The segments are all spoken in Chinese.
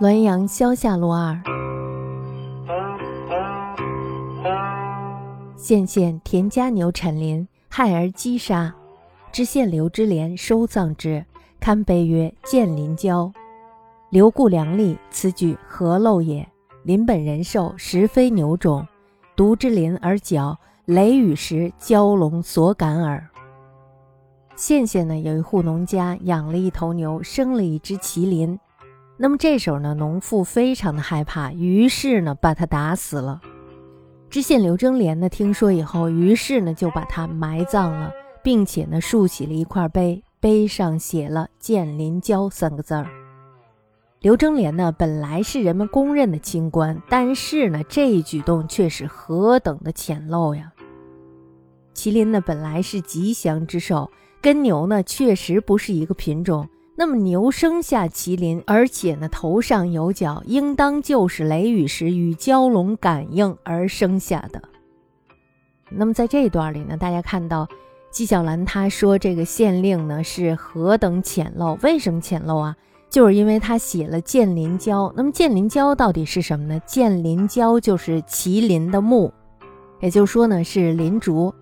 滦阳萧下路二，县县田家牛产林，害而击杀，知县刘之廉收葬之，堪碑曰：“建林郊，刘固良吏，此举何陋也？林本人寿，实非牛种，独之林而角，雷雨时蛟龙所感耳。”县县呢有一户农家养了一头牛，生了一只麒麟。那么这时候呢，农妇非常的害怕，于是呢把他打死了。知县刘征莲呢听说以后，于是呢就把他埋葬了，并且呢竖起了一块碑，碑上写了“建林郊”三个字儿。刘征莲呢本来是人们公认的清官，但是呢这一举动却是何等的浅陋呀！麒麟呢本来是吉祥之兽，跟牛呢确实不是一个品种。那么牛生下麒麟，而且呢头上有角，应当就是雷雨时与蛟龙感应而生下的。那么在这一段里呢，大家看到纪晓岚他说这个县令呢是何等浅陋？为什么浅陋啊？就是因为他写了建林郊。那么建林郊到底是什么呢？建林郊就是麒麟的墓，也就是说呢是林竹。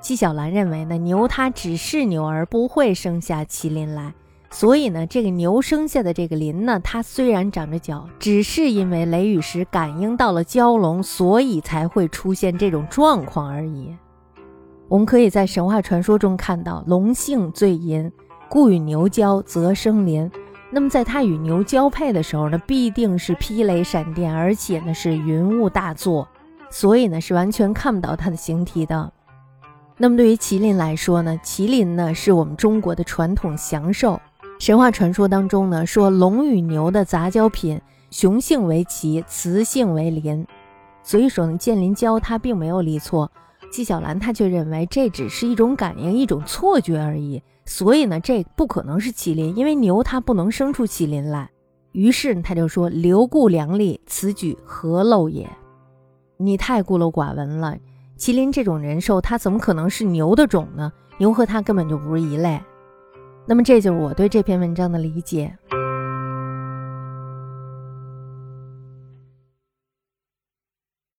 纪晓岚认为呢牛它只是牛而不会生下麒麟来。所以呢，这个牛生下的这个麟呢，它虽然长着角，只是因为雷雨时感应到了蛟龙，所以才会出现这种状况而已。我们可以在神话传说中看到，龙性最阴，故与牛交则生麟。那么在它与牛交配的时候呢，必定是霹雷闪电，而且呢是云雾大作，所以呢是完全看不到它的形体的。那么对于麒麟来说呢，麒麟呢是我们中国的传统祥兽。神话传说当中呢，说龙与牛的杂交品，雄性为麒，雌性为麟。所以说呢，建林蛟它并没有立错，纪晓岚他却认为这只是一种感应，一种错觉而已。所以呢，这不可能是麒麟，因为牛它不能生出麒麟来。于是他就说：“刘固良吏，此举何陋也？你太孤陋寡闻了。麒麟这种人兽，它怎么可能是牛的种呢？牛和它根本就不是一类。”那么这就是我对这篇文章的理解。